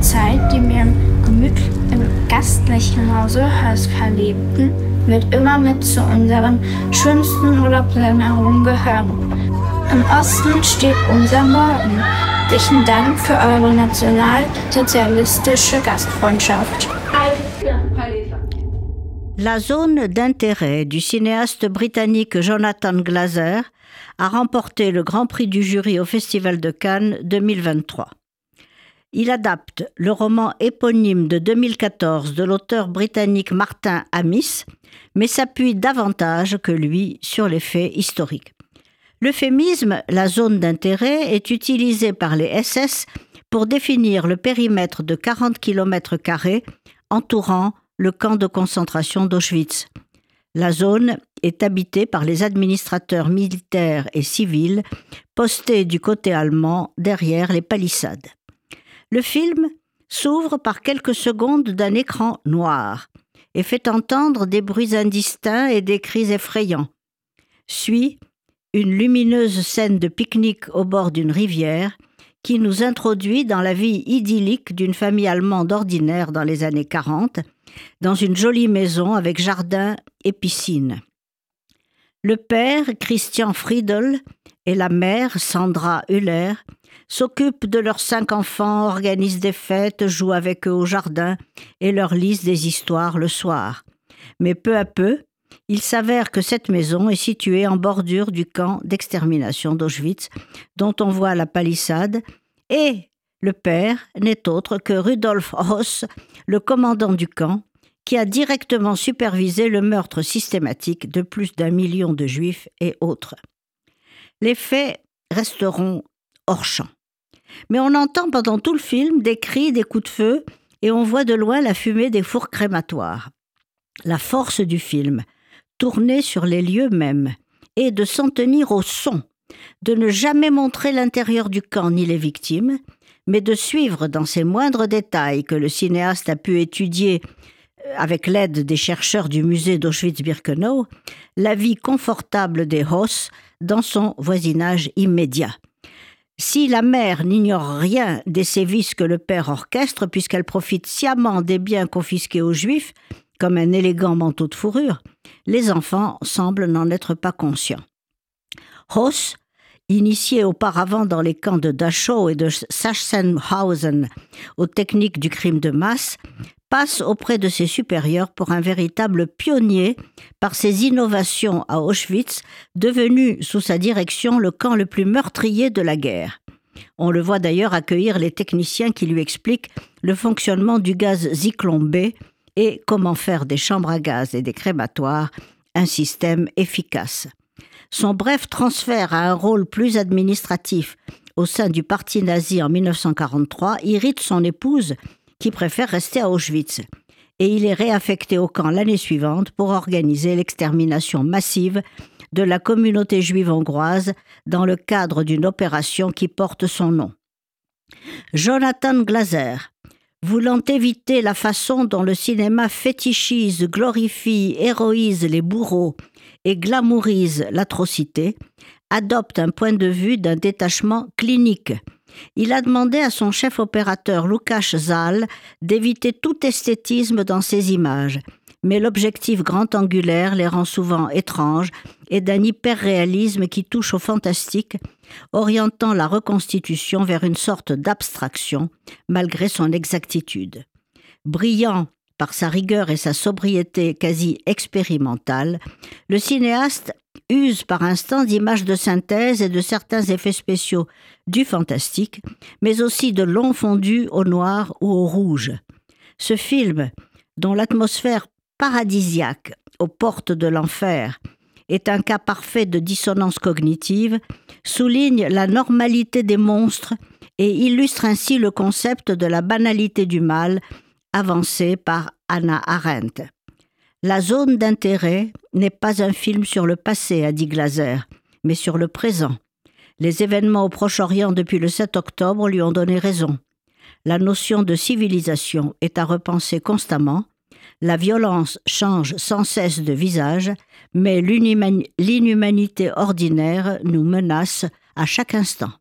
Zeit, die wir im, gemüt im gastlichen Hause Hörs verlebten, wird immer mit zu unseren schönsten Urlaubserinnerungen gehören. Im Osten steht unser Morgen. Herzlichen Dank für eure nationalsozialistische Gastfreundschaft. La zone d'intérêt du cinéaste britannique Jonathan Glazer a remporté le Grand Prix du jury au Festival de Cannes 2023. Il adapte le roman éponyme de 2014 de l'auteur britannique Martin Amis, mais s'appuie davantage que lui sur les faits historiques. L'euphémisme la zone d'intérêt est utilisé par les SS pour définir le périmètre de 40 km entourant le camp de concentration d'Auschwitz. La zone est habitée par les administrateurs militaires et civils postés du côté allemand derrière les palissades. Le film s'ouvre par quelques secondes d'un écran noir et fait entendre des bruits indistincts et des cris effrayants. Suit une lumineuse scène de pique-nique au bord d'une rivière qui nous introduit dans la vie idyllique d'une famille allemande ordinaire dans les années 40, dans une jolie maison avec jardin et piscine. Le père, Christian Friedel, et la mère, Sandra Huller, s'occupent de leurs cinq enfants, organisent des fêtes, jouent avec eux au jardin et leur lisent des histoires le soir. Mais peu à peu, il s'avère que cette maison est située en bordure du camp d'extermination d'Auschwitz, dont on voit la palissade, et le père n'est autre que Rudolf Hoss, le commandant du camp, qui a directement supervisé le meurtre systématique de plus d'un million de juifs et autres. Les faits resteront hors champ. Mais on entend pendant tout le film des cris, des coups de feu, et on voit de loin la fumée des fours crématoires. La force du film, tourner sur les lieux mêmes, et de s'en tenir au son, de ne jamais montrer l'intérieur du camp ni les victimes, mais de suivre dans ses moindres détails que le cinéaste a pu étudier euh, avec l'aide des chercheurs du musée d'Auschwitz-Birkenau, la vie confortable des Hoss dans son voisinage immédiat. Si la mère n'ignore rien des sévices que le père orchestre, puisqu'elle profite sciemment des biens confisqués aux Juifs, comme un élégant manteau de fourrure, les enfants semblent n'en être pas conscients. Initié auparavant dans les camps de Dachau et de Sachsenhausen aux techniques du crime de masse, passe auprès de ses supérieurs pour un véritable pionnier par ses innovations à Auschwitz, devenu sous sa direction le camp le plus meurtrier de la guerre. On le voit d'ailleurs accueillir les techniciens qui lui expliquent le fonctionnement du gaz Zyklon B, et comment faire des chambres à gaz et des crématoires un système efficace. Son bref transfert à un rôle plus administratif au sein du parti nazi en 1943 irrite son épouse qui préfère rester à Auschwitz et il est réaffecté au camp l'année suivante pour organiser l'extermination massive de la communauté juive hongroise dans le cadre d'une opération qui porte son nom. Jonathan Glaser, voulant éviter la façon dont le cinéma fétichise, glorifie, héroïse les bourreaux et glamourise l'atrocité, adopte un point de vue d'un détachement clinique. Il a demandé à son chef opérateur Lukács Zal d'éviter tout esthétisme dans ses images, mais l'objectif grand angulaire les rend souvent étranges et d'un hyperréalisme qui touche au fantastique, orientant la reconstitution vers une sorte d'abstraction, malgré son exactitude. Brillant par sa rigueur et sa sobriété quasi expérimentale, le cinéaste use par instant d'images de synthèse et de certains effets spéciaux du fantastique, mais aussi de longs fondus au noir ou au rouge. Ce film, dont l'atmosphère paradisiaque aux portes de l'enfer est un cas parfait de dissonance cognitive, souligne la normalité des monstres et illustre ainsi le concept de la banalité du mal avancé par Anna Arendt. La zone d'intérêt n'est pas un film sur le passé, a dit Glaser, mais sur le présent. Les événements au Proche-Orient depuis le 7 octobre lui ont donné raison. La notion de civilisation est à repenser constamment, la violence change sans cesse de visage, mais l'inhumanité ordinaire nous menace à chaque instant.